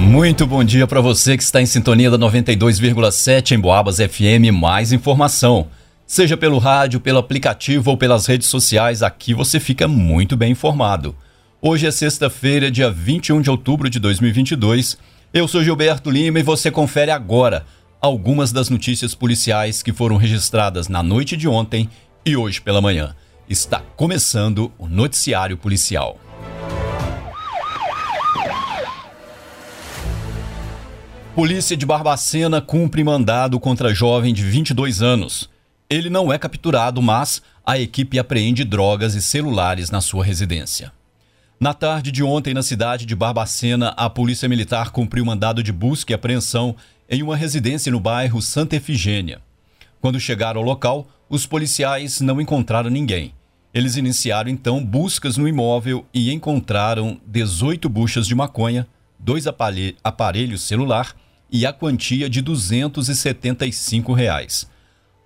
Muito bom dia para você que está em sintonia da 92,7 em Boabas FM. Mais informação. Seja pelo rádio, pelo aplicativo ou pelas redes sociais, aqui você fica muito bem informado. Hoje é sexta-feira, dia 21 de outubro de 2022. Eu sou Gilberto Lima e você confere agora algumas das notícias policiais que foram registradas na noite de ontem e hoje pela manhã. Está começando o Noticiário Policial. Polícia de Barbacena cumpre mandado contra jovem de 22 anos. Ele não é capturado, mas a equipe apreende drogas e celulares na sua residência. Na tarde de ontem, na cidade de Barbacena, a Polícia Militar cumpriu mandado de busca e apreensão em uma residência no bairro Santa Efigênia. Quando chegaram ao local, os policiais não encontraram ninguém. Eles iniciaram então buscas no imóvel e encontraram 18 buchas de maconha, dois aparelhos celular e a quantia de 275 reais.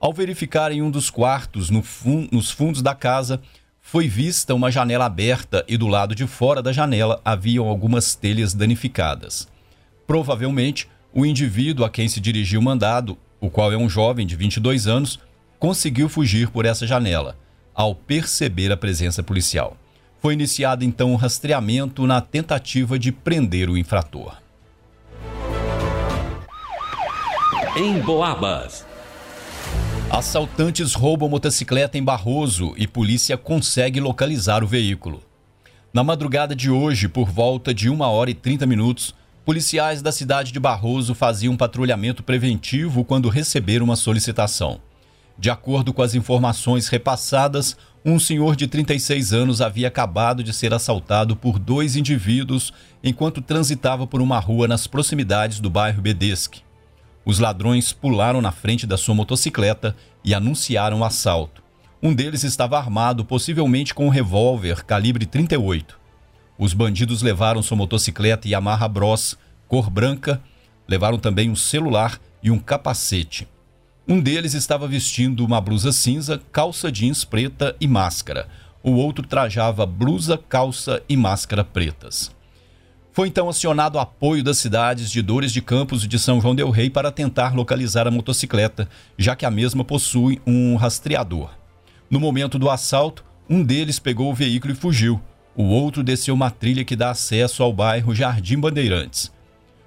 Ao verificar em um dos quartos no fun nos fundos da casa, foi vista uma janela aberta e do lado de fora da janela haviam algumas telhas danificadas. Provavelmente, o indivíduo a quem se dirigiu o mandado, o qual é um jovem de 22 anos, conseguiu fugir por essa janela, ao perceber a presença policial. Foi iniciado então um rastreamento na tentativa de prender o infrator. Em Boabas. Assaltantes roubam motocicleta em Barroso e polícia consegue localizar o veículo. Na madrugada de hoje, por volta de 1 hora e 30 minutos, policiais da cidade de Barroso faziam um patrulhamento preventivo quando receberam uma solicitação. De acordo com as informações repassadas, um senhor de 36 anos havia acabado de ser assaltado por dois indivíduos enquanto transitava por uma rua nas proximidades do bairro Bedesque. Os ladrões pularam na frente da sua motocicleta e anunciaram o assalto. Um deles estava armado, possivelmente com um revólver calibre 38. Os bandidos levaram sua motocicleta Yamaha Bros, cor branca, levaram também um celular e um capacete. Um deles estava vestindo uma blusa cinza, calça jeans preta e máscara. O outro trajava blusa, calça e máscara pretas. Foi então acionado apoio das cidades de Dores de Campos e de São João del Rei para tentar localizar a motocicleta, já que a mesma possui um rastreador. No momento do assalto, um deles pegou o veículo e fugiu. O outro desceu uma trilha que dá acesso ao bairro Jardim Bandeirantes.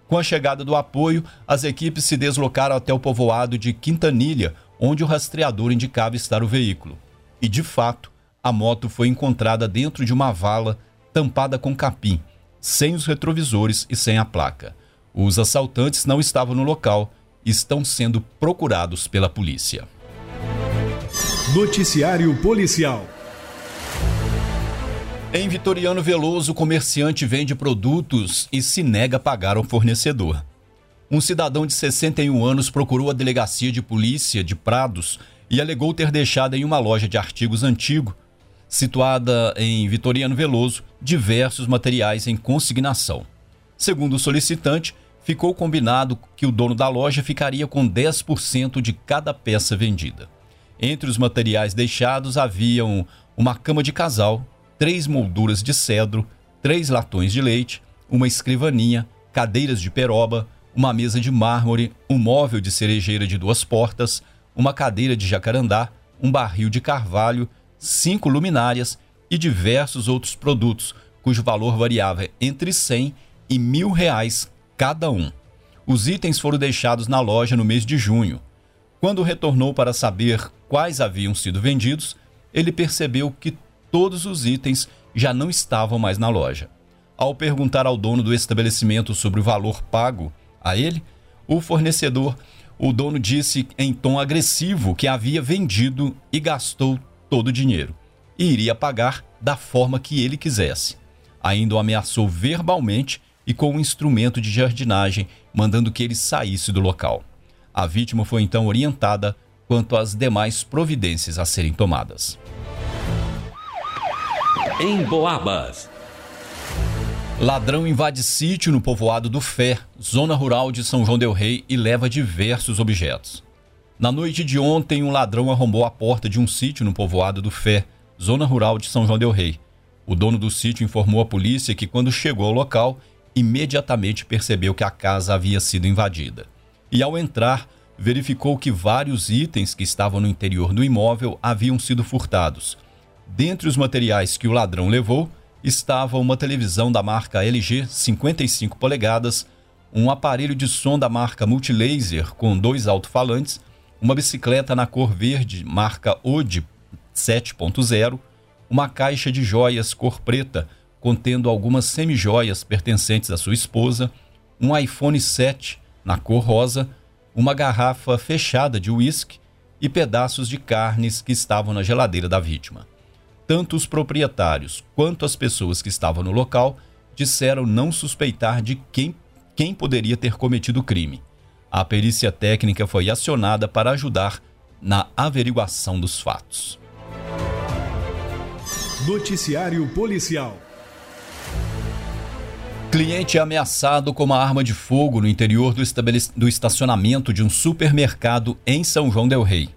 Com a chegada do apoio, as equipes se deslocaram até o povoado de Quintanilha, onde o rastreador indicava estar o veículo. E de fato, a moto foi encontrada dentro de uma vala tampada com capim sem os retrovisores e sem a placa. Os assaltantes não estavam no local e estão sendo procurados pela polícia. Noticiário Policial. Em Vitoriano Veloso, o comerciante vende produtos e se nega a pagar ao fornecedor. Um cidadão de 61 anos procurou a delegacia de polícia de Prados e alegou ter deixado em uma loja de artigos antigos situada em Vitoriano Veloso, diversos materiais em consignação. Segundo o solicitante, ficou combinado que o dono da loja ficaria com 10% de cada peça vendida. Entre os materiais deixados haviam uma cama de casal, três molduras de cedro, três latões de leite, uma escrivaninha, cadeiras de peroba, uma mesa de mármore, um móvel de cerejeira de duas portas, uma cadeira de jacarandá, um barril de carvalho cinco luminárias e diversos outros produtos, cujo valor variava entre 100 e mil reais cada um. Os itens foram deixados na loja no mês de junho. Quando retornou para saber quais haviam sido vendidos, ele percebeu que todos os itens já não estavam mais na loja. Ao perguntar ao dono do estabelecimento sobre o valor pago a ele, o fornecedor, o dono disse em tom agressivo que havia vendido e gastou todo o dinheiro e iria pagar da forma que ele quisesse. Ainda o ameaçou verbalmente e com um instrumento de jardinagem, mandando que ele saísse do local. A vítima foi então orientada quanto às demais providências a serem tomadas. Em Boabas. Ladrão invade sítio no povoado do Fé, zona rural de São João del Rei, e leva diversos objetos. Na noite de ontem, um ladrão arrombou a porta de um sítio no povoado do Fé, zona rural de São João del Rei. O dono do sítio informou à polícia que, quando chegou ao local, imediatamente percebeu que a casa havia sido invadida. E ao entrar, verificou que vários itens que estavam no interior do imóvel haviam sido furtados. Dentre os materiais que o ladrão levou, estava uma televisão da marca LG 55 polegadas, um aparelho de som da marca Multilaser com dois alto-falantes, uma bicicleta na cor verde marca Ode 7.0, uma caixa de joias cor preta contendo algumas semijoias pertencentes à sua esposa, um iPhone 7 na cor rosa, uma garrafa fechada de uísque e pedaços de carnes que estavam na geladeira da vítima. Tanto os proprietários quanto as pessoas que estavam no local disseram não suspeitar de quem, quem poderia ter cometido o crime. A perícia técnica foi acionada para ajudar na averiguação dos fatos. Noticiário Policial Cliente é ameaçado com uma arma de fogo no interior do, do estacionamento de um supermercado em São João Del Rei.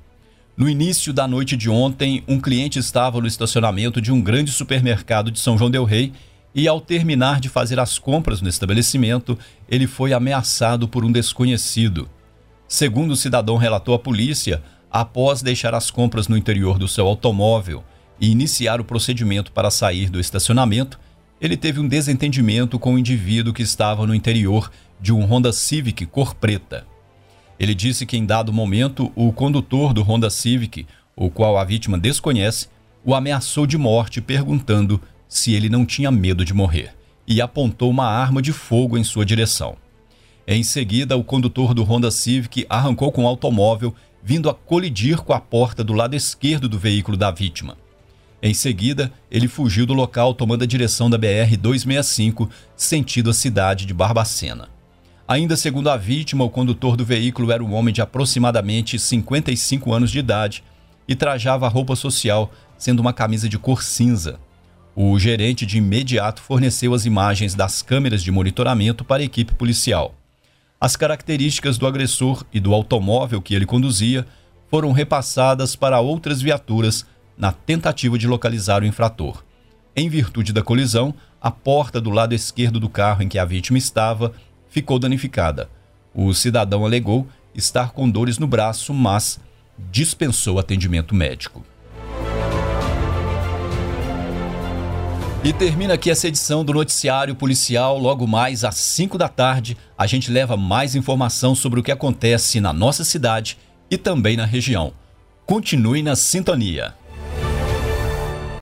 No início da noite de ontem, um cliente estava no estacionamento de um grande supermercado de São João Del Rei e, ao terminar de fazer as compras no estabelecimento, ele foi ameaçado por um desconhecido. Segundo o cidadão relatou à polícia, após deixar as compras no interior do seu automóvel e iniciar o procedimento para sair do estacionamento, ele teve um desentendimento com o um indivíduo que estava no interior de um Honda Civic cor preta. Ele disse que em dado momento o condutor do Honda Civic, o qual a vítima desconhece, o ameaçou de morte perguntando se ele não tinha medo de morrer e apontou uma arma de fogo em sua direção. Em seguida, o condutor do Honda Civic arrancou com o automóvel, vindo a colidir com a porta do lado esquerdo do veículo da vítima. Em seguida, ele fugiu do local tomando a direção da BR-265, sentido a cidade de Barbacena. Ainda segundo a vítima, o condutor do veículo era um homem de aproximadamente 55 anos de idade e trajava roupa social, sendo uma camisa de cor cinza. O gerente de imediato forneceu as imagens das câmeras de monitoramento para a equipe policial. As características do agressor e do automóvel que ele conduzia foram repassadas para outras viaturas na tentativa de localizar o infrator. Em virtude da colisão, a porta do lado esquerdo do carro em que a vítima estava ficou danificada. O cidadão alegou estar com dores no braço, mas dispensou atendimento médico. E termina aqui essa edição do Noticiário Policial. Logo mais às 5 da tarde, a gente leva mais informação sobre o que acontece na nossa cidade e também na região. Continue na sintonia.